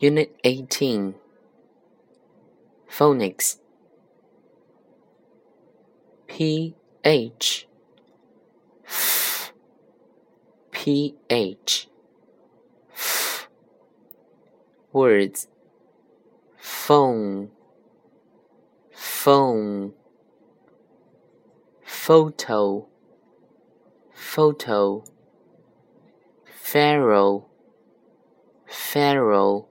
Unit 18 Phonics P H. F P H. F Words. Phone. Phone. Photo. Photo. Pharaoh. Pharaoh.